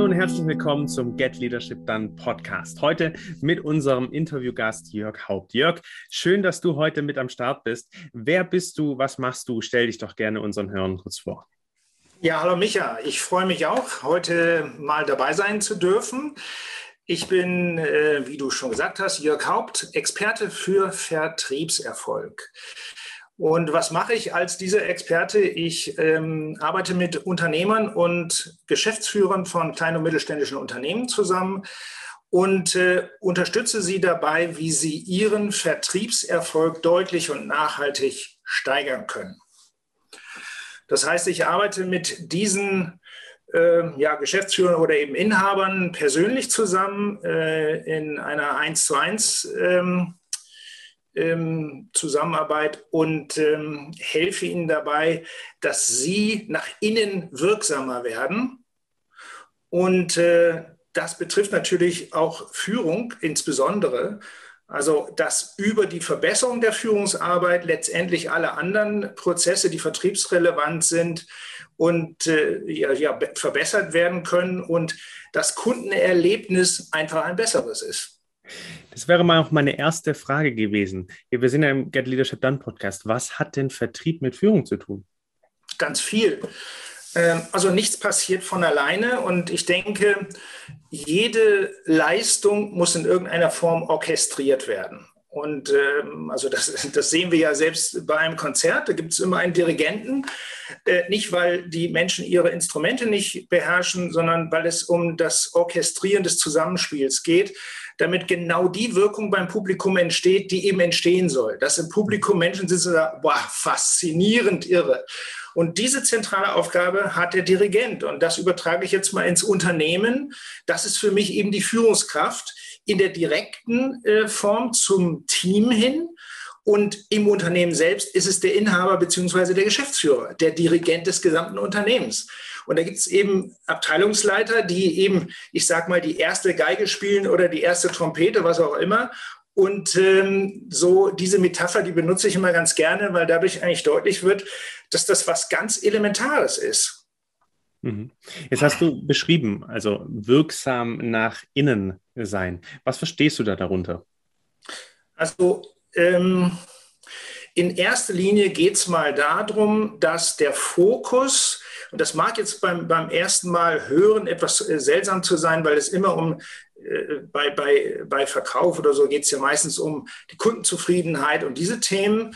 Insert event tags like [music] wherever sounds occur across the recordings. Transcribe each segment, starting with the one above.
Hallo und herzlich willkommen zum Get Leadership Done Podcast. Heute mit unserem Interviewgast Jörg Haupt. Jörg, schön, dass du heute mit am Start bist. Wer bist du? Was machst du? Stell dich doch gerne unseren Hörern kurz vor. Ja, hallo Micha. Ich freue mich auch, heute mal dabei sein zu dürfen. Ich bin, äh, wie du schon gesagt hast, Jörg Haupt, Experte für Vertriebserfolg. Und was mache ich als dieser Experte? Ich ähm, arbeite mit Unternehmern und Geschäftsführern von kleinen und mittelständischen Unternehmen zusammen und äh, unterstütze sie dabei, wie sie ihren Vertriebserfolg deutlich und nachhaltig steigern können. Das heißt, ich arbeite mit diesen äh, ja, Geschäftsführern oder eben Inhabern persönlich zusammen äh, in einer 1 zu 1 ähm, ähm, Zusammenarbeit und ähm, helfe ihnen dabei, dass sie nach innen wirksamer werden. Und äh, das betrifft natürlich auch Führung insbesondere. Also, dass über die Verbesserung der Führungsarbeit letztendlich alle anderen Prozesse, die vertriebsrelevant sind und äh, ja, ja, verbessert werden können und das Kundenerlebnis einfach ein besseres ist. Das wäre mal auch meine erste Frage gewesen. Wir sind ja im Get Leadership Done Podcast. Was hat denn Vertrieb mit Führung zu tun? Ganz viel. Ähm, also nichts passiert von alleine und ich denke, jede Leistung muss in irgendeiner Form orchestriert werden. Und ähm, also das, [laughs] das sehen wir ja selbst bei einem Konzert. Da gibt es immer einen Dirigenten. Äh, nicht, weil die Menschen ihre Instrumente nicht beherrschen, sondern weil es um das Orchestrieren des Zusammenspiels geht damit genau die Wirkung beim Publikum entsteht, die eben entstehen soll. Dass im Publikum Menschen sitzen und sagen, boah, faszinierend irre. Und diese zentrale Aufgabe hat der Dirigent. Und das übertrage ich jetzt mal ins Unternehmen. Das ist für mich eben die Führungskraft in der direkten äh, Form zum Team hin. Und im Unternehmen selbst ist es der Inhaber beziehungsweise der Geschäftsführer, der Dirigent des gesamten Unternehmens. Und da gibt es eben Abteilungsleiter, die eben, ich sag mal, die erste Geige spielen oder die erste Trompete, was auch immer. Und ähm, so diese Metapher, die benutze ich immer ganz gerne, weil dadurch eigentlich deutlich wird, dass das was ganz Elementares ist. Mhm. Jetzt hast du beschrieben, also wirksam nach innen sein. Was verstehst du da darunter? Also ähm, in erster Linie geht es mal darum, dass der Fokus, und das mag jetzt beim, beim ersten Mal hören etwas äh, seltsam zu sein, weil es immer um äh, bei, bei, bei Verkauf oder so geht es ja meistens um die Kundenzufriedenheit und diese Themen.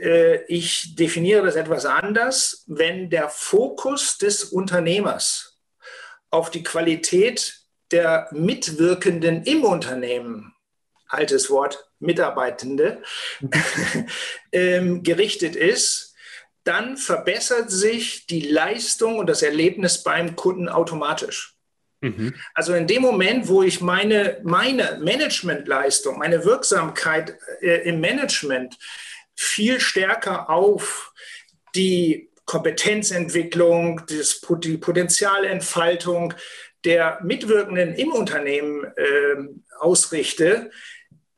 Äh, ich definiere das etwas anders, wenn der Fokus des Unternehmers auf die Qualität der Mitwirkenden im Unternehmen altes Wort, Mitarbeitende, [laughs] ähm, gerichtet ist, dann verbessert sich die Leistung und das Erlebnis beim Kunden automatisch. Mhm. Also in dem Moment, wo ich meine, meine Managementleistung, meine Wirksamkeit äh, im Management viel stärker auf die Kompetenzentwicklung, die Potenzialentfaltung der Mitwirkenden im Unternehmen äh, ausrichte,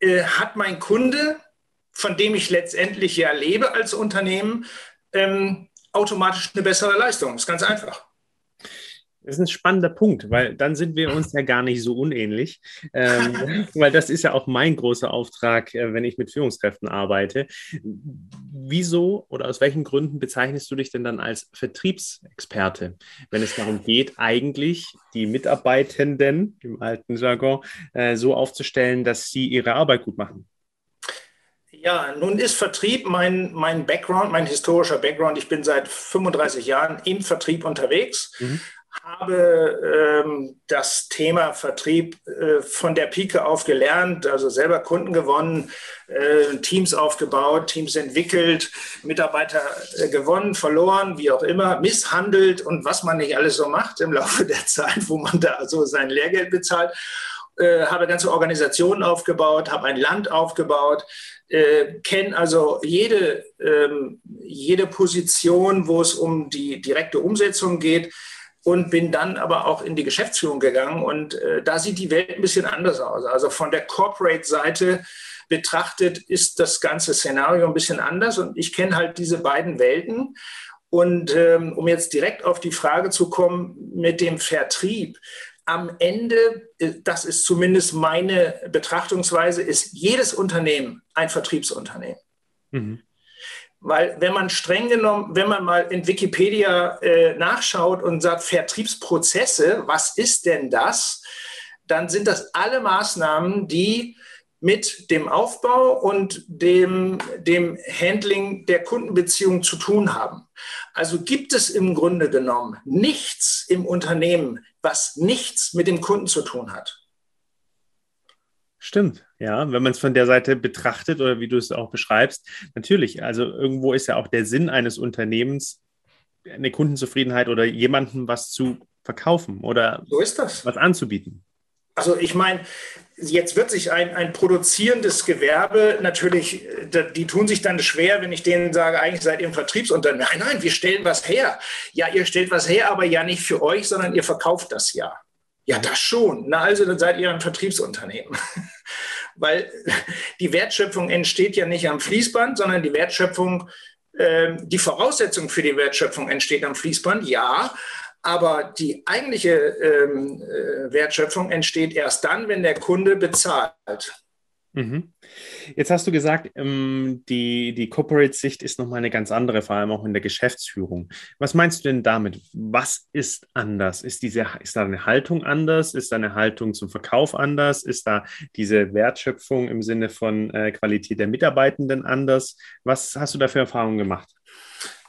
äh, hat mein Kunde, von dem ich letztendlich ja lebe als Unternehmen, ähm, automatisch eine bessere Leistung. Das ist ganz einfach. Das ist ein spannender Punkt, weil dann sind wir uns ja gar nicht so unähnlich. Ähm, [laughs] weil das ist ja auch mein großer Auftrag, äh, wenn ich mit Führungskräften arbeite. Wieso oder aus welchen Gründen bezeichnest du dich denn dann als Vertriebsexperte, wenn es darum geht, eigentlich die Mitarbeitenden im alten Jargon äh, so aufzustellen, dass sie ihre Arbeit gut machen? Ja, nun ist Vertrieb mein, mein Background, mein historischer Background. Ich bin seit 35 Jahren im Vertrieb unterwegs. Mhm habe ähm, das Thema Vertrieb äh, von der Pike auf gelernt, also selber Kunden gewonnen, äh, Teams aufgebaut, Teams entwickelt, Mitarbeiter äh, gewonnen, verloren, wie auch immer, misshandelt und was man nicht alles so macht im Laufe der [laughs] Zeit, wo man da so sein Lehrgeld bezahlt. Äh, habe ganze Organisationen aufgebaut, habe ein Land aufgebaut, äh, kenne also jede, ähm, jede Position, wo es um die direkte Umsetzung geht und bin dann aber auch in die Geschäftsführung gegangen und äh, da sieht die Welt ein bisschen anders aus. Also von der Corporate-Seite betrachtet ist das ganze Szenario ein bisschen anders und ich kenne halt diese beiden Welten Und ähm, um jetzt direkt auf die Frage zu kommen mit dem Vertrieb, am Ende, äh, das ist zumindest meine Betrachtungsweise, ist jedes Unternehmen ein Vertriebsunternehmen. Mhm. Weil wenn man streng genommen, wenn man mal in Wikipedia äh, nachschaut und sagt Vertriebsprozesse, was ist denn das? Dann sind das alle Maßnahmen, die mit dem Aufbau und dem, dem Handling der Kundenbeziehung zu tun haben. Also gibt es im Grunde genommen nichts im Unternehmen, was nichts mit dem Kunden zu tun hat. Stimmt, ja, wenn man es von der Seite betrachtet oder wie du es auch beschreibst, natürlich, also irgendwo ist ja auch der Sinn eines Unternehmens, eine Kundenzufriedenheit oder jemandem was zu verkaufen oder so ist das. was anzubieten. Also ich meine, jetzt wird sich ein, ein produzierendes Gewerbe natürlich, die tun sich dann schwer, wenn ich denen sage, eigentlich seid ihr ein Vertriebsunternehmen. Nein, nein, wir stellen was her. Ja, ihr stellt was her, aber ja nicht für euch, sondern ihr verkauft das ja. Ja, das schon. Na also, dann seid ihr ein Vertriebsunternehmen. [laughs] Weil die Wertschöpfung entsteht ja nicht am Fließband, sondern die Wertschöpfung, äh, die Voraussetzung für die Wertschöpfung entsteht am Fließband, ja. Aber die eigentliche ähm, äh, Wertschöpfung entsteht erst dann, wenn der Kunde bezahlt. Mhm. Jetzt hast du gesagt, ähm, die, die Corporate-Sicht ist nochmal eine ganz andere, vor allem auch in der Geschäftsführung. Was meinst du denn damit? Was ist anders? Ist, diese, ist da eine Haltung anders? Ist da eine Haltung zum Verkauf anders? Ist da diese Wertschöpfung im Sinne von äh, Qualität der Mitarbeitenden anders? Was hast du da für Erfahrungen gemacht?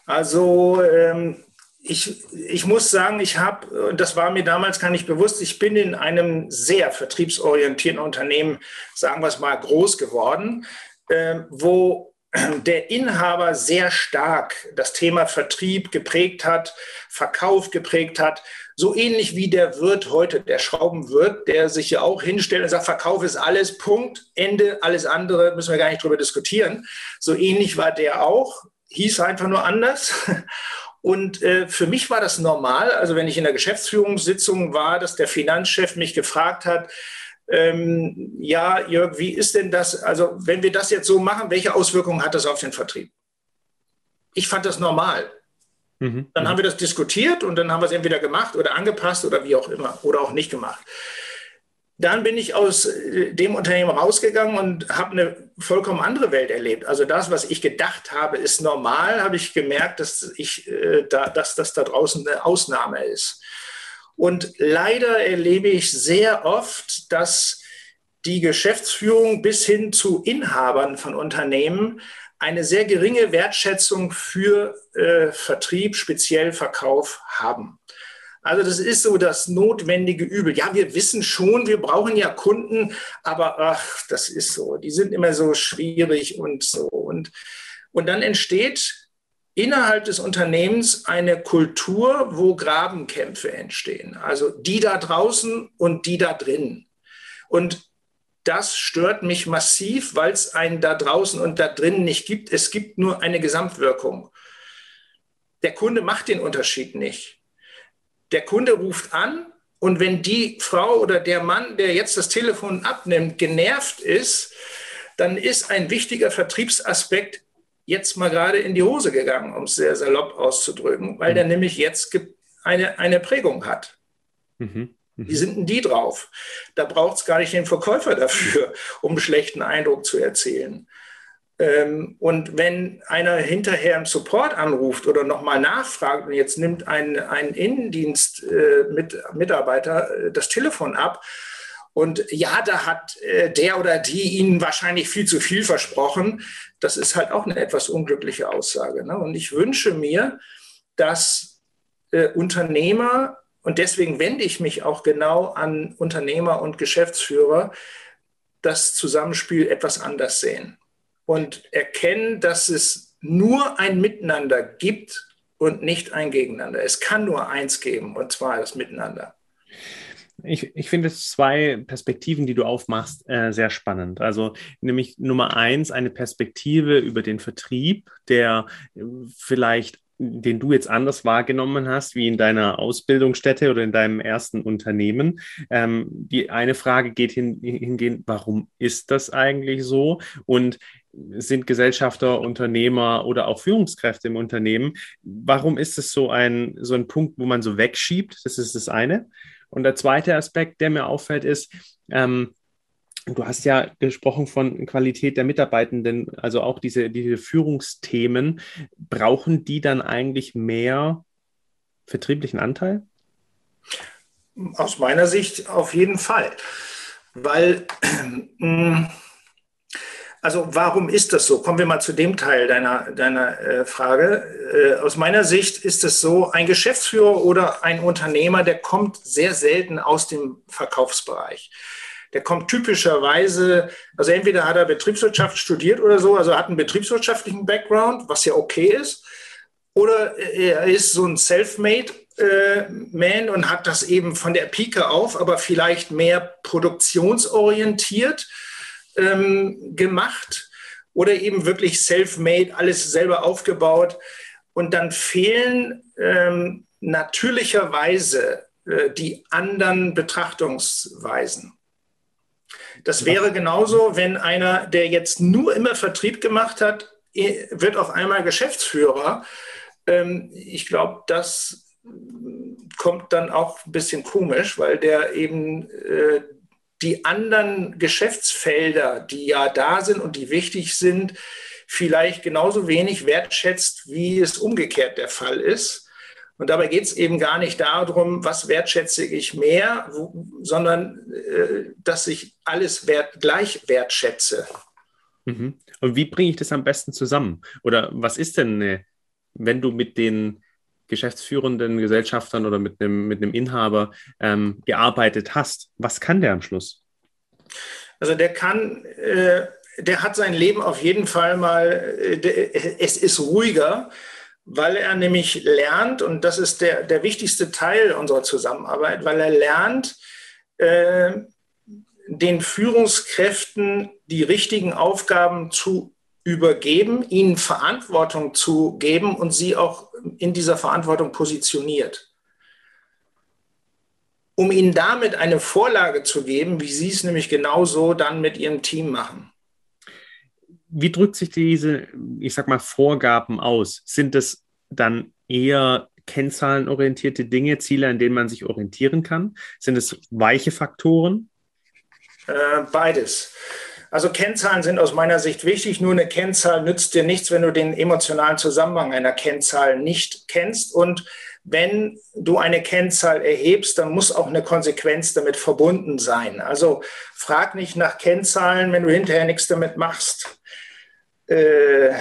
Also ähm, ich, ich muss sagen, ich habe, das war mir damals gar nicht bewusst, ich bin in einem sehr vertriebsorientierten Unternehmen, sagen wir es mal, groß geworden, äh, wo [clears throat] der Inhaber sehr stark das Thema Vertrieb geprägt hat, Verkauf geprägt hat, so ähnlich wie der Wirt heute, der Schraubenwirt, der sich ja auch hinstellt und sagt, Verkauf ist alles, Punkt, Ende, alles andere müssen wir gar nicht drüber diskutieren. So ähnlich war der auch, hieß einfach nur anders. Und äh, für mich war das normal, also wenn ich in der Geschäftsführungssitzung war, dass der Finanzchef mich gefragt hat, ähm, ja, Jörg, wie ist denn das? Also wenn wir das jetzt so machen, welche Auswirkungen hat das auf den Vertrieb? Ich fand das normal. Mhm. Dann haben wir das diskutiert und dann haben wir es entweder gemacht oder angepasst oder wie auch immer oder auch nicht gemacht dann bin ich aus äh, dem Unternehmen rausgegangen und habe eine vollkommen andere Welt erlebt. Also das, was ich gedacht habe, ist normal, habe ich gemerkt, dass, ich, äh, da, dass das da draußen eine Ausnahme ist. Und leider erlebe ich sehr oft, dass die Geschäftsführung bis hin zu Inhabern von Unternehmen eine sehr geringe Wertschätzung für äh, Vertrieb, speziell Verkauf haben. Also das ist so das notwendige Übel. Ja, wir wissen schon, wir brauchen ja Kunden, aber ach, das ist so. Die sind immer so schwierig und so. Und, und dann entsteht innerhalb des Unternehmens eine Kultur, wo Grabenkämpfe entstehen. Also die da draußen und die da drin. Und das stört mich massiv, weil es einen da draußen und da drin nicht gibt. Es gibt nur eine Gesamtwirkung. Der Kunde macht den Unterschied nicht der Kunde ruft an und wenn die Frau oder der Mann, der jetzt das Telefon abnimmt, genervt ist, dann ist ein wichtiger Vertriebsaspekt jetzt mal gerade in die Hose gegangen, um es sehr salopp auszudrücken, weil mhm. der nämlich jetzt eine, eine Prägung hat. Mhm. Mhm. Wie sind denn die drauf? Da braucht es gar nicht den Verkäufer dafür, um einen schlechten Eindruck zu erzählen. Ähm, und wenn einer hinterher im Support anruft oder nochmal nachfragt und jetzt nimmt ein, ein Innendienst äh, äh, das Telefon ab und ja, da hat äh, der oder die Ihnen wahrscheinlich viel zu viel versprochen, das ist halt auch eine etwas unglückliche Aussage. Ne? Und ich wünsche mir, dass äh, Unternehmer, und deswegen wende ich mich auch genau an Unternehmer und Geschäftsführer, das Zusammenspiel etwas anders sehen und erkennen, dass es nur ein Miteinander gibt und nicht ein Gegeneinander. Es kann nur eins geben, und zwar das Miteinander. Ich, ich finde zwei Perspektiven, die du aufmachst, äh, sehr spannend. Also nämlich Nummer eins, eine Perspektive über den Vertrieb, der äh, vielleicht den du jetzt anders wahrgenommen hast, wie in deiner Ausbildungsstätte oder in deinem ersten Unternehmen. Ähm, die eine Frage geht hin, hingehend, warum ist das eigentlich so? Und sind Gesellschafter, Unternehmer oder auch Führungskräfte im Unternehmen, warum ist es so ein, so ein Punkt, wo man so wegschiebt? Das ist das eine. Und der zweite Aspekt, der mir auffällt, ist, ähm, Du hast ja gesprochen von Qualität der Mitarbeitenden, also auch diese, diese Führungsthemen. Brauchen die dann eigentlich mehr vertrieblichen Anteil? Aus meiner Sicht auf jeden Fall. Weil, also warum ist das so? Kommen wir mal zu dem Teil deiner, deiner äh, Frage. Äh, aus meiner Sicht ist es so, ein Geschäftsführer oder ein Unternehmer, der kommt sehr selten aus dem Verkaufsbereich der kommt typischerweise, also entweder hat er Betriebswirtschaft studiert oder so, also hat einen betriebswirtschaftlichen Background, was ja okay ist, oder er ist so ein Self-Made äh, Man und hat das eben von der Pike auf, aber vielleicht mehr produktionsorientiert ähm, gemacht oder eben wirklich self-made, alles selber aufgebaut. Und dann fehlen ähm, natürlicherweise äh, die anderen Betrachtungsweisen. Das wäre genauso, wenn einer, der jetzt nur immer Vertrieb gemacht hat, wird auf einmal Geschäftsführer. Ähm, ich glaube, das kommt dann auch ein bisschen komisch, weil der eben äh, die anderen Geschäftsfelder, die ja da sind und die wichtig sind, vielleicht genauso wenig wertschätzt, wie es umgekehrt der Fall ist. Und dabei geht es eben gar nicht darum, was wertschätze ich mehr, sondern äh, dass ich alles wert, gleich wertschätze. Mhm. Und wie bringe ich das am besten zusammen? Oder was ist denn, wenn du mit den geschäftsführenden Gesellschaftern oder mit einem, mit einem Inhaber ähm, gearbeitet hast, was kann der am Schluss? Also der kann, äh, der hat sein Leben auf jeden Fall mal, äh, es ist ruhiger weil er nämlich lernt, und das ist der, der wichtigste Teil unserer Zusammenarbeit, weil er lernt, äh, den Führungskräften die richtigen Aufgaben zu übergeben, ihnen Verantwortung zu geben und sie auch in dieser Verantwortung positioniert. Um ihnen damit eine Vorlage zu geben, wie sie es nämlich genauso dann mit ihrem Team machen wie drückt sich diese, ich sag mal, Vorgaben aus? Sind es dann eher kennzahlenorientierte Dinge, Ziele, an denen man sich orientieren kann? Sind es weiche Faktoren? Äh, beides. Also Kennzahlen sind aus meiner Sicht wichtig. Nur eine Kennzahl nützt dir nichts, wenn du den emotionalen Zusammenhang einer Kennzahl nicht kennst. Und wenn du eine Kennzahl erhebst, dann muss auch eine Konsequenz damit verbunden sein. Also frag nicht nach Kennzahlen, wenn du hinterher nichts damit machst. Äh,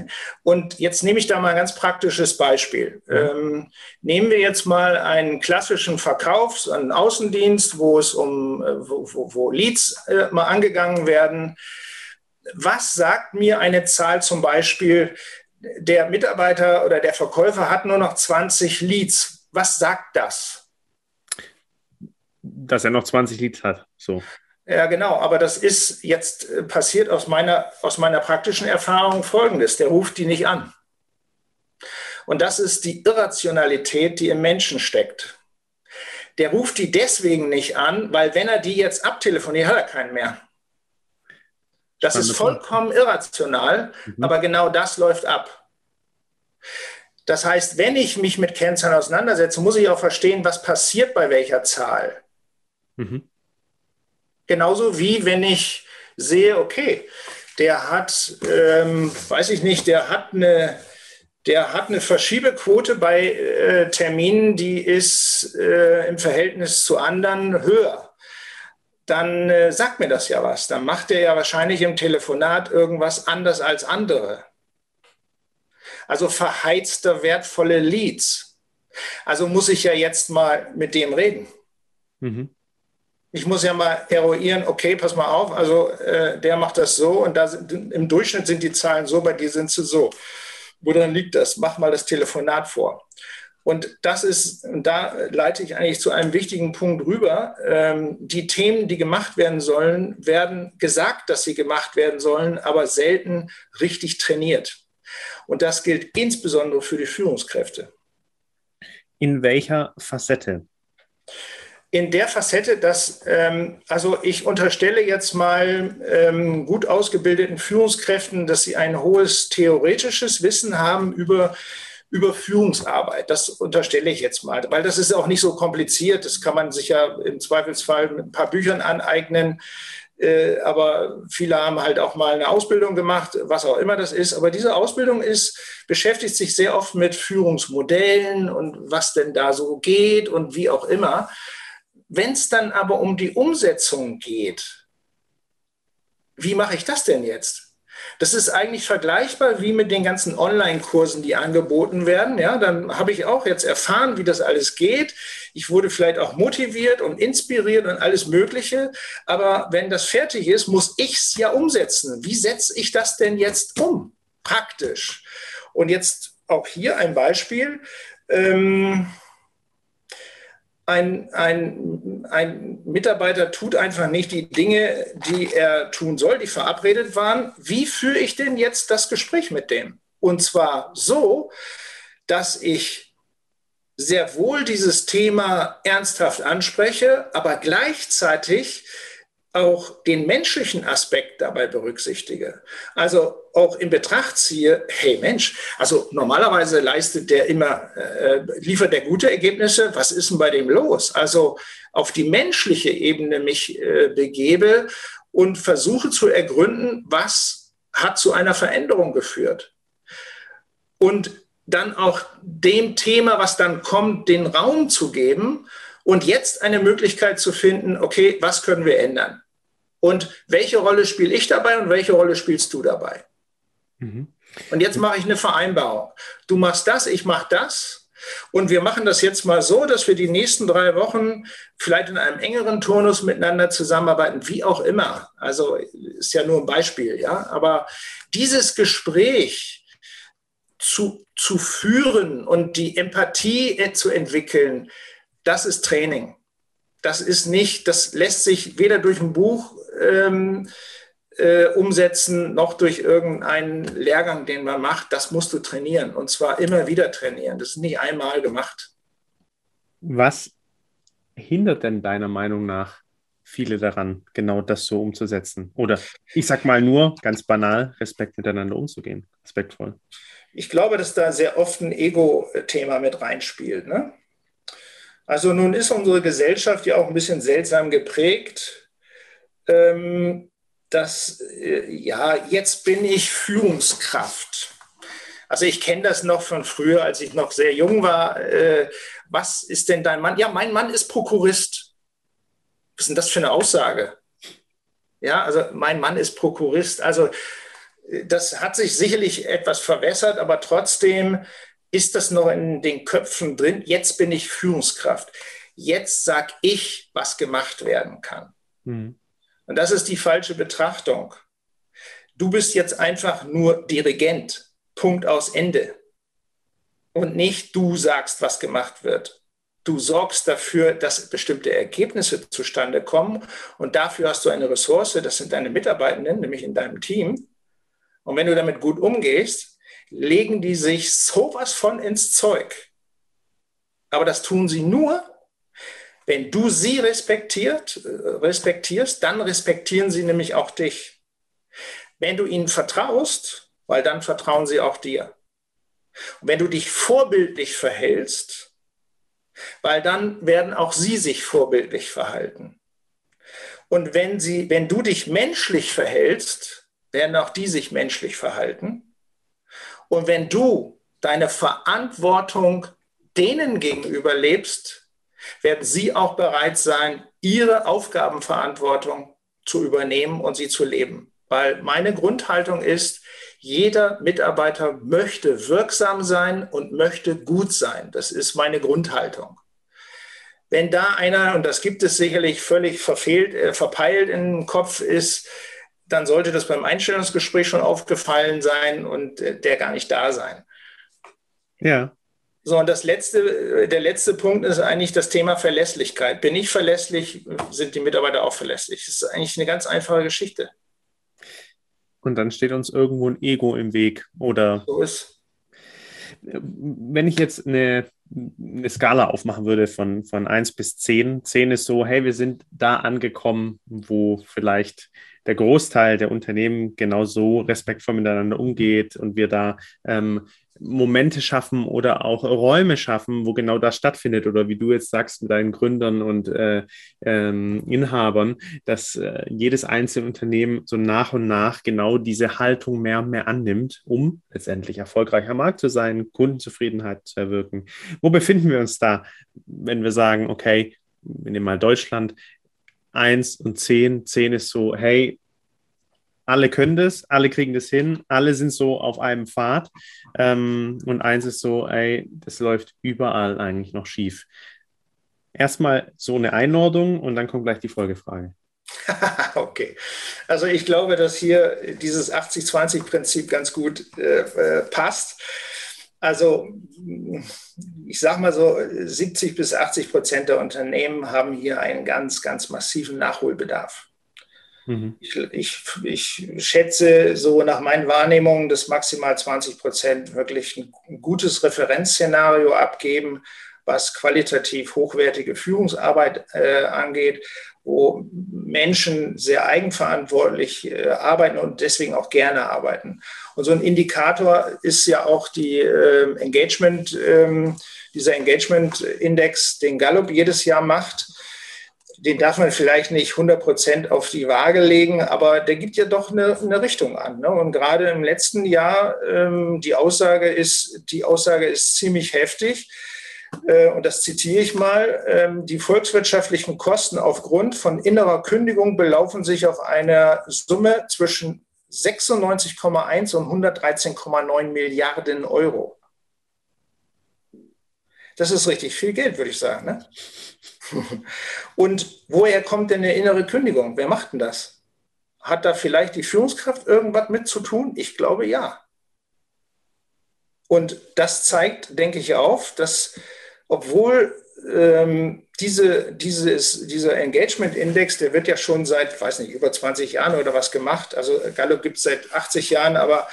[laughs] und jetzt nehme ich da mal ein ganz praktisches Beispiel. Ähm, nehmen wir jetzt mal einen klassischen Verkauf, einen Außendienst, wo es um äh, wo, wo, wo Leads äh, mal angegangen werden. Was sagt mir eine Zahl zum Beispiel, der Mitarbeiter oder der Verkäufer hat nur noch 20 Leads? Was sagt das? Dass er noch 20 Leads hat. So. Ja, genau. Aber das ist jetzt äh, passiert aus meiner, aus meiner praktischen Erfahrung Folgendes. Der ruft die nicht an. Und das ist die Irrationalität, die im Menschen steckt. Der ruft die deswegen nicht an, weil wenn er die jetzt abtelefoniert, hat er keinen mehr. Das ist vollkommen irrational, mhm. aber genau das läuft ab. Das heißt, wenn ich mich mit Kennzahlen auseinandersetze, muss ich auch verstehen, was passiert bei welcher Zahl. Mhm. Genauso wie wenn ich sehe, okay, der hat, ähm, weiß ich nicht, der hat eine, der hat eine Verschiebequote bei äh, Terminen, die ist äh, im Verhältnis zu anderen höher. Dann äh, sagt mir das ja was. Dann macht er ja wahrscheinlich im Telefonat irgendwas anders als andere. Also verheizter wertvolle Leads. Also muss ich ja jetzt mal mit dem reden. Mhm ich muss ja mal eruieren, okay, pass mal auf, also äh, der macht das so und da sind, im Durchschnitt sind die Zahlen so, bei dir sind sie so. Wo dann liegt das? Mach mal das Telefonat vor. Und das ist, und da leite ich eigentlich zu einem wichtigen Punkt rüber. Ähm, die Themen, die gemacht werden sollen, werden gesagt, dass sie gemacht werden sollen, aber selten richtig trainiert. Und das gilt insbesondere für die Führungskräfte. In welcher Facette? In der Facette, dass, ähm, also ich unterstelle jetzt mal ähm, gut ausgebildeten Führungskräften, dass sie ein hohes theoretisches Wissen haben über, über Führungsarbeit. Das unterstelle ich jetzt mal, weil das ist auch nicht so kompliziert. Das kann man sich ja im Zweifelsfall mit ein paar Büchern aneignen. Äh, aber viele haben halt auch mal eine Ausbildung gemacht, was auch immer das ist. Aber diese Ausbildung ist, beschäftigt sich sehr oft mit Führungsmodellen und was denn da so geht und wie auch immer. Wenn es dann aber um die Umsetzung geht, wie mache ich das denn jetzt? Das ist eigentlich vergleichbar wie mit den ganzen Online-Kursen, die angeboten werden. Ja, dann habe ich auch jetzt erfahren, wie das alles geht. Ich wurde vielleicht auch motiviert und inspiriert und alles Mögliche. Aber wenn das fertig ist, muss ich es ja umsetzen. Wie setze ich das denn jetzt um? Praktisch. Und jetzt auch hier ein Beispiel. Ähm, ein, ein, ein Mitarbeiter tut einfach nicht die Dinge, die er tun soll, die verabredet waren. Wie führe ich denn jetzt das Gespräch mit dem? Und zwar so, dass ich sehr wohl dieses Thema ernsthaft anspreche, aber gleichzeitig auch den menschlichen Aspekt dabei berücksichtige. Also auch in Betracht ziehe, hey Mensch, also normalerweise leistet der immer, äh, liefert der gute Ergebnisse, was ist denn bei dem los? Also auf die menschliche Ebene mich äh, begebe und versuche zu ergründen, was hat zu einer Veränderung geführt. Und dann auch dem Thema, was dann kommt, den Raum zu geben und jetzt eine Möglichkeit zu finden, okay, was können wir ändern? Und welche Rolle spiele ich dabei und welche Rolle spielst du dabei? Mhm. Und jetzt mache ich eine Vereinbarung. Du machst das, ich mache das. Und wir machen das jetzt mal so, dass wir die nächsten drei Wochen vielleicht in einem engeren Turnus miteinander zusammenarbeiten, wie auch immer. Also ist ja nur ein Beispiel, ja. Aber dieses Gespräch zu, zu führen und die Empathie zu entwickeln, das ist Training. Das ist nicht, das lässt sich weder durch ein Buch ähm, äh, umsetzen, noch durch irgendeinen Lehrgang, den man macht. Das musst du trainieren und zwar immer wieder trainieren. Das ist nicht einmal gemacht. Was hindert denn deiner Meinung nach viele daran, genau das so umzusetzen? Oder ich sag mal nur ganz banal, Respekt miteinander umzugehen, respektvoll. Ich glaube, dass da sehr oft ein Ego-Thema mit reinspielt. Ne? Also nun ist unsere Gesellschaft ja auch ein bisschen seltsam geprägt ähm, dass, äh, ja, jetzt bin ich Führungskraft. Also ich kenne das noch von früher, als ich noch sehr jung war. Äh, was ist denn dein Mann? Ja, mein Mann ist Prokurist. Was ist denn das für eine Aussage? Ja, also mein Mann ist Prokurist. Also äh, das hat sich sicherlich etwas verwässert, aber trotzdem ist das noch in den Köpfen drin. Jetzt bin ich Führungskraft. Jetzt sage ich, was gemacht werden kann. Mhm. Und das ist die falsche Betrachtung. Du bist jetzt einfach nur Dirigent. Punkt aus Ende. Und nicht du sagst, was gemacht wird. Du sorgst dafür, dass bestimmte Ergebnisse zustande kommen. Und dafür hast du eine Ressource, das sind deine Mitarbeitenden, nämlich in deinem Team. Und wenn du damit gut umgehst, legen die sich sowas von ins Zeug. Aber das tun sie nur, wenn du sie respektiert, äh, respektierst, dann respektieren sie nämlich auch dich. Wenn du ihnen vertraust, weil dann vertrauen sie auch dir. Und wenn du dich vorbildlich verhältst, weil dann werden auch sie sich vorbildlich verhalten. Und wenn, sie, wenn du dich menschlich verhältst, werden auch die sich menschlich verhalten. Und wenn du deine Verantwortung denen gegenüber lebst, werden Sie auch bereit sein, Ihre Aufgabenverantwortung zu übernehmen und sie zu leben. Weil meine Grundhaltung ist, jeder Mitarbeiter möchte wirksam sein und möchte gut sein. Das ist meine Grundhaltung. Wenn da einer, und das gibt es sicherlich völlig verfehlt, äh, verpeilt im Kopf ist, dann sollte das beim Einstellungsgespräch schon aufgefallen sein und äh, der gar nicht da sein. Ja. So, und das letzte, der letzte Punkt ist eigentlich das Thema Verlässlichkeit. Bin ich verlässlich, sind die Mitarbeiter auch verlässlich. Das ist eigentlich eine ganz einfache Geschichte. Und dann steht uns irgendwo ein Ego im Weg oder so ist. Wenn ich jetzt eine, eine Skala aufmachen würde von, von 1 bis 10, 10 ist so, hey, wir sind da angekommen, wo vielleicht der Großteil der Unternehmen genauso respektvoll miteinander umgeht und wir da ähm, Momente schaffen oder auch Räume schaffen, wo genau das stattfindet oder wie du jetzt sagst mit deinen Gründern und äh, ähm, Inhabern, dass äh, jedes einzelne Unternehmen so nach und nach genau diese Haltung mehr und mehr annimmt, um letztendlich erfolgreicher am Markt zu sein, Kundenzufriedenheit zu erwirken. Wo befinden wir uns da, wenn wir sagen, okay, wir nehmen mal Deutschland, 1 und 10. 10 ist so, hey, alle können das, alle kriegen das hin, alle sind so auf einem Pfad. Ähm, und eins ist so, ey, das läuft überall eigentlich noch schief. Erstmal so eine Einordnung und dann kommt gleich die Folgefrage. [laughs] okay. Also ich glaube, dass hier dieses 80-20-Prinzip ganz gut äh, äh passt. Also ich sage mal so, 70 bis 80 Prozent der Unternehmen haben hier einen ganz, ganz massiven Nachholbedarf. Mhm. Ich, ich, ich, schätze so nach meinen Wahrnehmungen, dass maximal 20 Prozent wirklich ein, gutes Referenzszenario abgeben, was qualitativ hochwertige Führungsarbeit äh, angeht, wo Menschen sehr eigenverantwortlich äh, arbeiten und deswegen auch gerne arbeiten. Und so ein Indikator ist ja auch die äh, Engagement, ähm, dieser Engagement-Index, den Gallup jedes Jahr macht den darf man vielleicht nicht 100 Prozent auf die Waage legen, aber der gibt ja doch eine, eine Richtung an. Ne? Und gerade im letzten Jahr, ähm, die, Aussage ist, die Aussage ist ziemlich heftig. Äh, und das zitiere ich mal. Ähm, die volkswirtschaftlichen Kosten aufgrund von innerer Kündigung belaufen sich auf eine Summe zwischen 96,1 und 113,9 Milliarden Euro. Das ist richtig viel Geld, würde ich sagen. Ne? [laughs] Und woher kommt denn eine innere Kündigung? Wer macht denn das? Hat da vielleicht die Führungskraft irgendwas mit zu tun? Ich glaube ja. Und das zeigt, denke ich, auf, dass obwohl ähm, diese, dieses, dieser Engagement-Index, der wird ja schon seit, weiß nicht, über 20 Jahren oder was gemacht. Also Gallup gibt es seit 80 Jahren, aber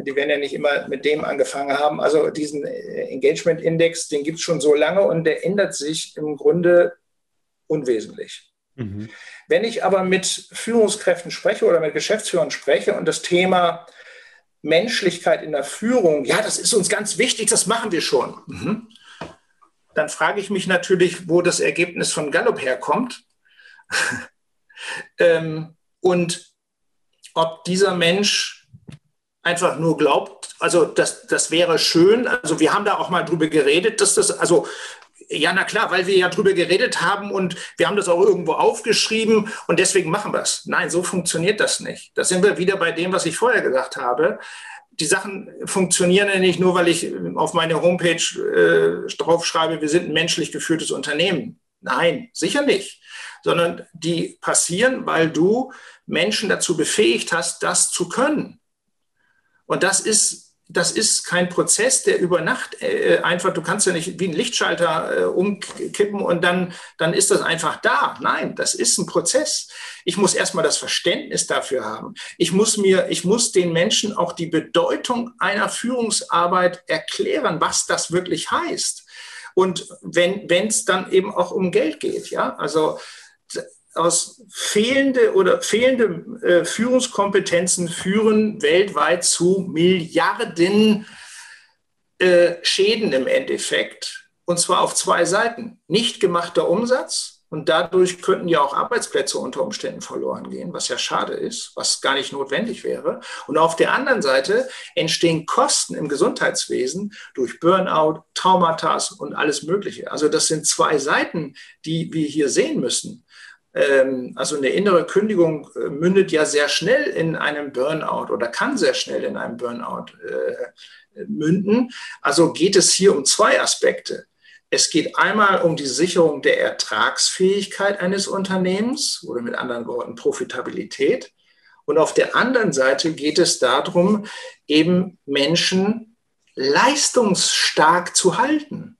die werden ja nicht immer mit dem angefangen haben. Also diesen äh, Engagement-Index, den gibt es schon so lange und der ändert sich im Grunde unwesentlich. Mhm. Wenn ich aber mit Führungskräften spreche oder mit Geschäftsführern spreche und das Thema Menschlichkeit in der Führung, ja, das ist uns ganz wichtig, das machen wir schon. Mhm. Dann frage ich mich natürlich, wo das Ergebnis von Gallup herkommt [laughs] ähm, und ob dieser Mensch einfach nur glaubt, also das, das wäre schön. Also wir haben da auch mal drüber geredet, dass das, also ja, na klar, weil wir ja drüber geredet haben und wir haben das auch irgendwo aufgeschrieben und deswegen machen wir es. Nein, so funktioniert das nicht. Da sind wir wieder bei dem, was ich vorher gesagt habe. Die Sachen funktionieren ja nicht nur, weil ich auf meine Homepage äh, draufschreibe, wir sind ein menschlich geführtes Unternehmen. Nein, sicher nicht. Sondern die passieren, weil du Menschen dazu befähigt hast, das zu können. Und das ist, das ist kein Prozess, der über Nacht äh, einfach, du kannst ja nicht wie ein Lichtschalter äh, umkippen und dann, dann ist das einfach da. Nein, das ist ein Prozess. Ich muss erstmal das Verständnis dafür haben. Ich muss mir, ich muss den Menschen auch die Bedeutung einer Führungsarbeit erklären, was das wirklich heißt. Und wenn es dann eben auch um Geld geht, ja, also aus fehlende oder fehlende äh, Führungskompetenzen führen weltweit zu Milliarden äh, Schäden im Endeffekt. Und zwar auf zwei Seiten. Nicht gemachter Umsatz und dadurch könnten ja auch Arbeitsplätze unter Umständen verloren gehen, was ja schade ist, was gar nicht notwendig wäre. Und auf der anderen Seite entstehen Kosten im Gesundheitswesen durch Burnout, Traumata und alles Mögliche. Also das sind zwei Seiten, die wir hier sehen müssen. Ähm, also eine innere Kündigung äh, mündet ja sehr schnell in einem Burnout oder kann sehr schnell in einem Burnout äh, münden. Also geht es hier um zwei Aspekte. Es geht einmal um die Sicherung der Ertragsfähigkeit eines Unternehmens oder mit anderen Worten Profitabilität. Und auf der anderen Seite geht es darum, eben Menschen leistungsstark zu halten.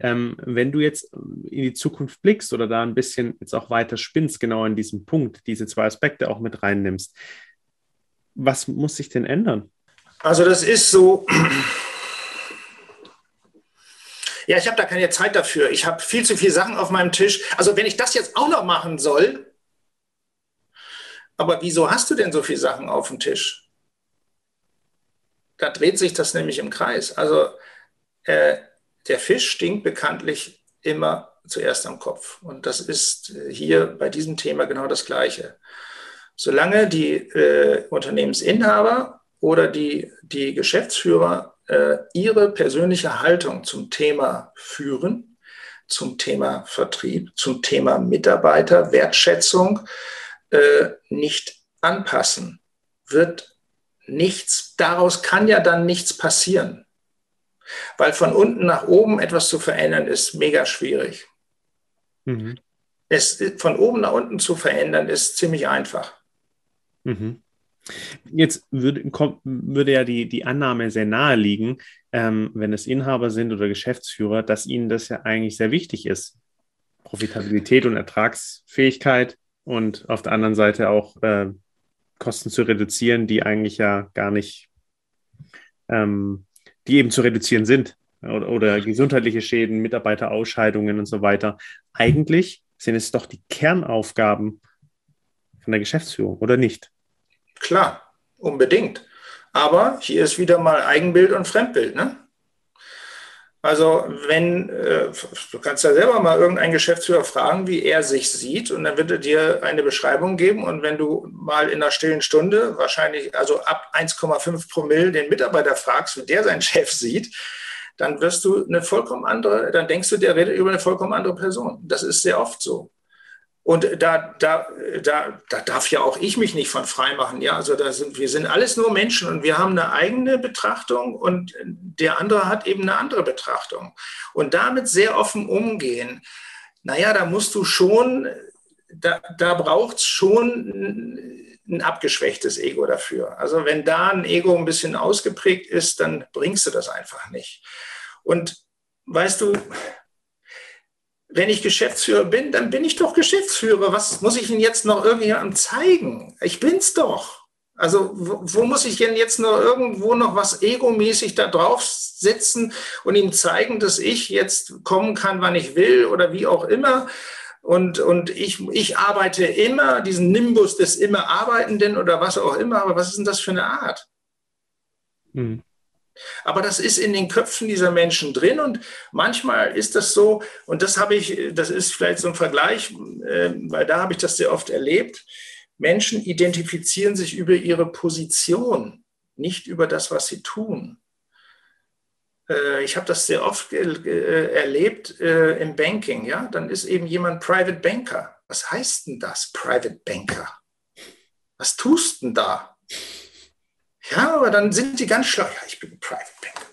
Ähm, wenn du jetzt in die Zukunft blickst oder da ein bisschen jetzt auch weiter spinnst, genau an diesem Punkt, diese zwei Aspekte auch mit reinnimmst, was muss sich denn ändern? Also das ist so, Ja, ich habe da keine Zeit dafür. Ich habe viel zu viele Sachen auf meinem Tisch. Also wenn ich das jetzt auch noch machen soll, aber wieso hast du denn so viele Sachen auf dem Tisch? Da dreht sich das nämlich im Kreis. Also äh, der Fisch stinkt bekanntlich immer zuerst am Kopf. Und das ist hier bei diesem Thema genau das Gleiche. Solange die äh, Unternehmensinhaber oder die, die Geschäftsführer äh, ihre persönliche Haltung zum Thema führen, zum Thema Vertrieb, zum Thema Mitarbeiter, Wertschätzung äh, nicht anpassen, wird nichts, daraus kann ja dann nichts passieren. Weil von unten nach oben etwas zu verändern ist mega schwierig. Mhm. Es von oben nach unten zu verändern ist ziemlich einfach. Mhm. Jetzt würde, kommt, würde ja die, die Annahme sehr nahe liegen, ähm, wenn es Inhaber sind oder Geschäftsführer, dass ihnen das ja eigentlich sehr wichtig ist. Profitabilität und Ertragsfähigkeit und auf der anderen Seite auch äh, Kosten zu reduzieren, die eigentlich ja gar nicht, ähm, die eben zu reduzieren sind. Oder, oder gesundheitliche Schäden, Mitarbeiterausscheidungen und so weiter. Eigentlich sind es doch die Kernaufgaben von der Geschäftsführung, oder nicht? Klar, unbedingt. Aber hier ist wieder mal Eigenbild und Fremdbild. Ne? Also wenn, äh, du kannst ja selber mal irgendeinen Geschäftsführer fragen, wie er sich sieht und dann wird er dir eine Beschreibung geben und wenn du mal in einer stillen Stunde wahrscheinlich, also ab 1,5 Promille den Mitarbeiter fragst, wie der seinen Chef sieht, dann wirst du eine vollkommen andere, dann denkst du, der redet über eine vollkommen andere Person. Das ist sehr oft so. Und da, da, da, da darf ja auch ich mich nicht von frei machen. Ja, also da sind, wir sind alles nur Menschen und wir haben eine eigene Betrachtung und der andere hat eben eine andere Betrachtung. Und damit sehr offen umgehen, naja, da musst du schon, da, da braucht es schon ein abgeschwächtes Ego dafür. Also wenn da ein Ego ein bisschen ausgeprägt ist, dann bringst du das einfach nicht. Und weißt du, wenn ich Geschäftsführer bin, dann bin ich doch Geschäftsführer. Was muss ich Ihnen jetzt noch irgendjemandem zeigen? Ich bin's doch. Also wo, wo, muss ich denn jetzt noch irgendwo noch was egomäßig da drauf sitzen und ihm zeigen, dass ich jetzt kommen kann, wann ich will oder wie auch immer? Und, und ich, ich arbeite immer, diesen Nimbus des immer Arbeitenden oder was auch immer, aber was ist denn das für eine Art? Hm. Aber das ist in den Köpfen dieser Menschen drin und manchmal ist das so, und das habe ich, das ist vielleicht so ein Vergleich, äh, weil da habe ich das sehr oft erlebt. Menschen identifizieren sich über ihre Position, nicht über das, was sie tun. Äh, ich habe das sehr oft äh, erlebt im Banking. Ja, dann ist eben jemand Private Banker. Was heißt denn das, Private Banker? Was tust denn da? Ja, aber dann sind die ganz schlau. Ja, ich bin Private Banker.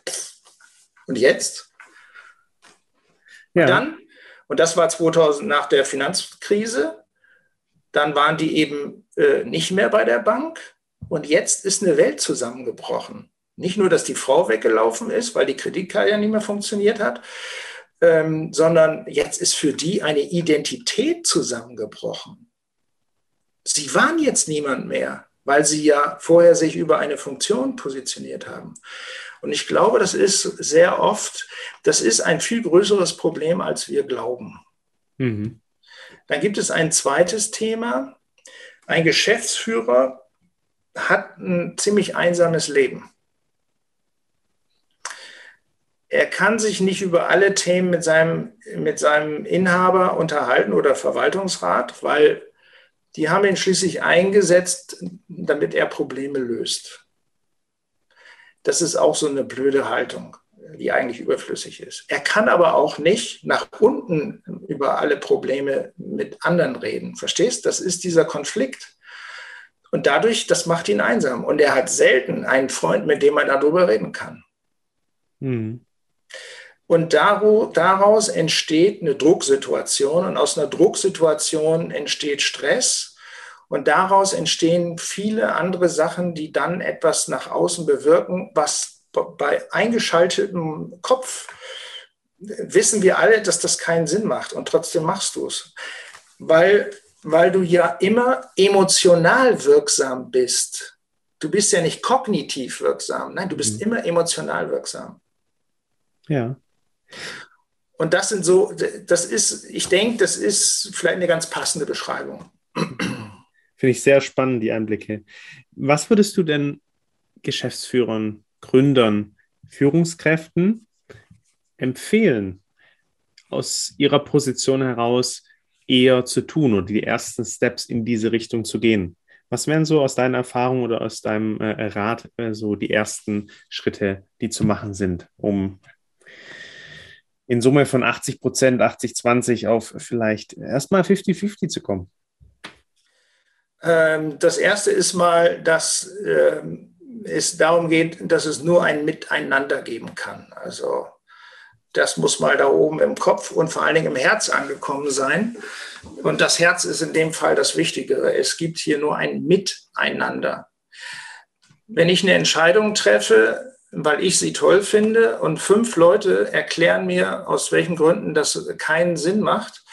Und jetzt? Ja. Und dann, und das war 2000 nach der Finanzkrise, dann waren die eben äh, nicht mehr bei der Bank. Und jetzt ist eine Welt zusammengebrochen. Nicht nur, dass die Frau weggelaufen ist, weil die Kreditkarte ja nicht mehr funktioniert hat, ähm, sondern jetzt ist für die eine Identität zusammengebrochen. Sie waren jetzt niemand mehr weil sie ja vorher sich über eine Funktion positioniert haben. Und ich glaube, das ist sehr oft, das ist ein viel größeres Problem, als wir glauben. Mhm. Dann gibt es ein zweites Thema. Ein Geschäftsführer hat ein ziemlich einsames Leben. Er kann sich nicht über alle Themen mit seinem, mit seinem Inhaber unterhalten oder Verwaltungsrat, weil die haben ihn schließlich eingesetzt, damit er Probleme löst. Das ist auch so eine blöde Haltung, die eigentlich überflüssig ist. Er kann aber auch nicht nach unten über alle Probleme mit anderen reden. Verstehst? Das ist dieser Konflikt. Und dadurch, das macht ihn einsam. Und er hat selten einen Freund, mit dem er darüber reden kann. Mhm. Und daraus entsteht eine Drucksituation und aus einer Drucksituation entsteht Stress und daraus entstehen viele andere Sachen, die dann etwas nach außen bewirken, was bei eingeschaltetem Kopf wissen wir alle, dass das keinen Sinn macht und trotzdem machst du es. Weil, weil du ja immer emotional wirksam bist. Du bist ja nicht kognitiv wirksam, nein, du bist mhm. immer emotional wirksam. Ja. Und das sind so, das ist, ich denke, das ist vielleicht eine ganz passende Beschreibung. Finde ich sehr spannend, die Einblicke. Was würdest du denn Geschäftsführern, Gründern, Führungskräften empfehlen, aus ihrer Position heraus eher zu tun oder die ersten Steps in diese Richtung zu gehen? Was wären so aus deiner Erfahrung oder aus deinem äh, Rat äh, so die ersten Schritte, die zu machen sind, um in Summe von 80 Prozent, 80, 20 auf vielleicht erstmal 50-50 zu kommen? Ähm, das erste ist mal, dass ähm, es darum geht, dass es nur ein Miteinander geben kann. Also das muss mal da oben im Kopf und vor allen Dingen im Herz angekommen sein. Und das Herz ist in dem Fall das Wichtigere. Es gibt hier nur ein Miteinander. Wenn ich eine Entscheidung treffe, weil ich sie toll finde und fünf Leute erklären mir, aus welchen Gründen das keinen Sinn macht,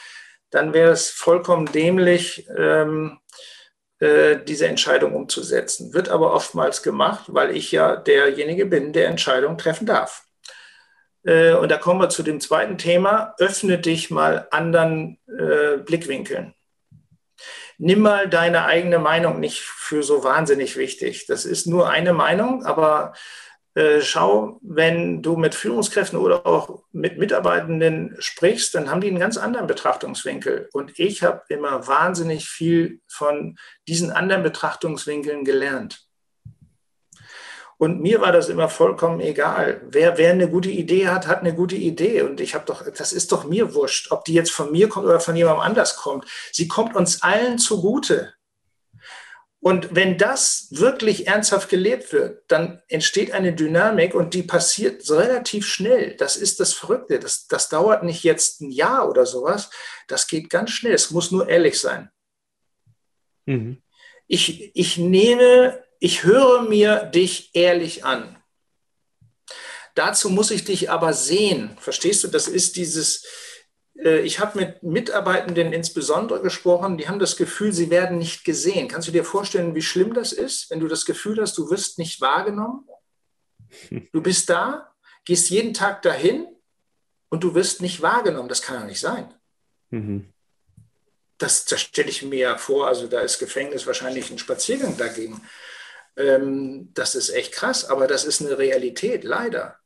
dann wäre es vollkommen dämlich, ähm, äh, diese Entscheidung umzusetzen. Wird aber oftmals gemacht, weil ich ja derjenige bin, der Entscheidungen treffen darf. Äh, und da kommen wir zu dem zweiten Thema. Öffne dich mal anderen äh, Blickwinkeln. Nimm mal deine eigene Meinung nicht für so wahnsinnig wichtig. Das ist nur eine Meinung, aber äh, schau, wenn du mit Führungskräften oder auch mit Mitarbeitenden sprichst, dann haben die einen ganz anderen Betrachtungswinkel. Und ich habe immer wahnsinnig viel von diesen anderen Betrachtungswinkeln gelernt. Und mir war das immer vollkommen egal. Wer, wer eine gute Idee hat, hat eine gute Idee. Und ich habe doch, das ist doch mir wurscht, ob die jetzt von mir kommt oder von jemandem anders kommt. Sie kommt uns allen zugute. Und wenn das wirklich ernsthaft gelebt wird, dann entsteht eine Dynamik und die passiert relativ schnell. Das ist das Verrückte. Das, das dauert nicht jetzt ein Jahr oder sowas. Das geht ganz schnell. Es muss nur ehrlich sein. Mhm. Ich, ich nehme, ich höre mir dich ehrlich an. Dazu muss ich dich aber sehen. Verstehst du? Das ist dieses, ich habe mit Mitarbeitenden insbesondere gesprochen, die haben das Gefühl, sie werden nicht gesehen. Kannst du dir vorstellen, wie schlimm das ist, wenn du das Gefühl hast, du wirst nicht wahrgenommen? [laughs] Du bist da, gehst jeden Tag dahin und du wirst nicht wahrgenommen. Das kann ja nicht sein. Mhm. Das, das stelle ich mir vor, also da ist Gefängnis wahrscheinlich ein Spaziergang dagegen. Ähm, das ist echt krass, aber das ist eine Realität, leider.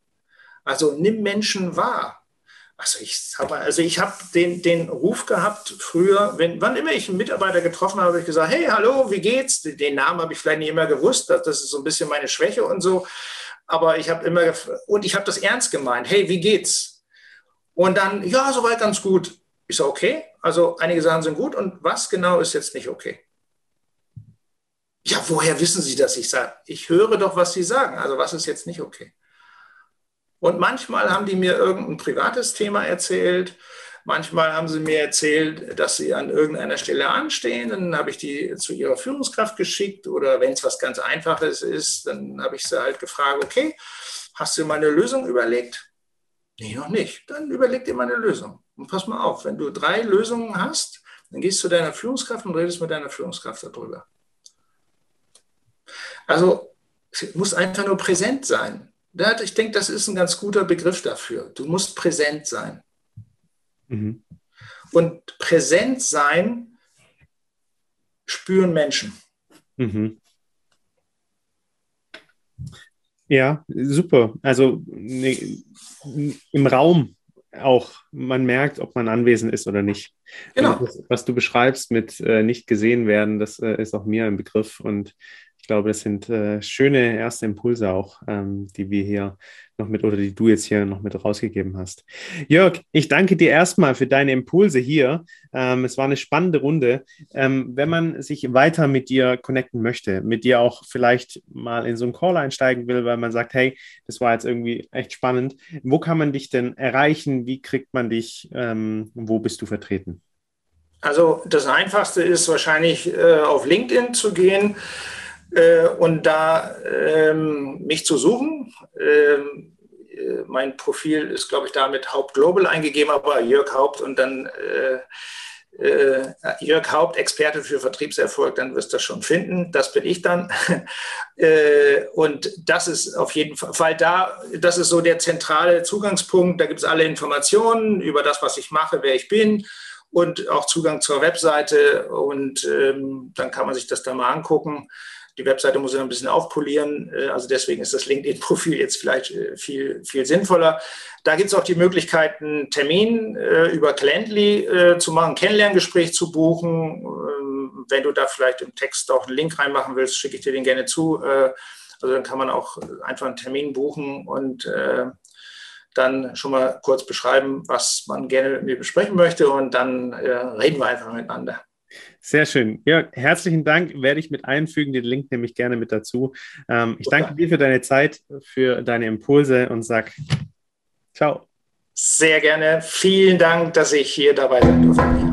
Also nimm Menschen wahr. Also ich habe also ich habe den, den Ruf gehabt früher, wenn, wann immer ich einen Mitarbeiter getroffen habe, habe ich gesagt, hey, hallo, wie geht's? Den Namen habe ich vielleicht nicht immer gewusst, das ist so ein bisschen meine Schwäche und so. Aber ich habe immer, und ich habe das ernst gemeint, hey, wie geht's? Und dann, ja, soweit ganz gut. Ich so, okay, also einige Sachen sind gut und was genau ist jetzt nicht okay? Ja, woher wissen Sie das? Ich sage, ich höre doch, was Sie sagen. Also was ist jetzt nicht okay? Und manchmal haben die mir irgendein privates Thema erzählt. Manchmal haben sie mir erzählt, dass sie an irgendeiner Stelle anstehen. Dann habe ich die zu ihrer Führungskraft geschickt. Oder wenn es was ganz Einfaches ist, dann habe ich sie halt gefragt, okay, hast du mal eine Lösung überlegt? Nee, noch nicht. Dann überleg dir mal eine Lösung. Und pass mal auf, wenn du drei Lösungen hast, dann gehst du zu deiner Führungskraft und redest mit deiner Führungskraft darüber. Also, es muss einfach nur präsent sein ich denke, das ist ein ganz guter Begriff dafür. Du musst präsent sein. Mhm. Und präsent sein spüren Menschen. Mhm. Ja, super. Also ne, im Raum auch, man merkt, ob man anwesend ist oder nicht. Genau. Das, was du beschreibst mit äh, nicht gesehen werden, das äh, ist auch mir ein Begriff und glaube, das sind äh, schöne erste Impulse auch, ähm, die wir hier noch mit oder die du jetzt hier noch mit rausgegeben hast. Jörg, ich danke dir erstmal für deine Impulse hier. Ähm, es war eine spannende Runde. Ähm, wenn man sich weiter mit dir connecten möchte, mit dir auch vielleicht mal in so einen Call einsteigen will, weil man sagt, hey, das war jetzt irgendwie echt spannend. Wo kann man dich denn erreichen? Wie kriegt man dich? Ähm, wo bist du vertreten? Also das Einfachste ist wahrscheinlich äh, auf LinkedIn zu gehen und da ähm, mich zu suchen. Ähm, äh, mein Profil ist, glaube ich, da mit Haupt Global eingegeben, aber Jörg Haupt und dann äh, äh, Jörg Haupt, Experte für Vertriebserfolg, dann wirst du das schon finden. Das bin ich dann. [laughs] äh, und das ist auf jeden Fall da, das ist so der zentrale Zugangspunkt. Da gibt es alle Informationen über das, was ich mache, wer ich bin und auch Zugang zur Webseite. Und ähm, dann kann man sich das da mal angucken. Die Webseite muss ich noch ein bisschen aufpolieren. Äh, also deswegen ist das LinkedIn-Profil jetzt vielleicht äh, viel, viel sinnvoller. Da gibt es auch die Möglichkeit, einen Termin äh, über Calendly zu machen, Kennenlerngespräch zu buchen. Ähm, wenn du da vielleicht im Text auch einen Link reinmachen willst, schicke ich dir den gerne zu. Also dann kann man auch einfach einen Termin buchen und dann schon mal kurz beschreiben, was man gerne mit mir besprechen möchte und dann reden wir einfach miteinander. Sehr schön. Ja, herzlichen Dank. Werde ich mit einfügen. Den Link nehme ich gerne mit dazu. Ähm, ich danke dir für deine Zeit, für deine Impulse und sag ciao. Sehr gerne. Vielen Dank, dass ich hier dabei sein durfte.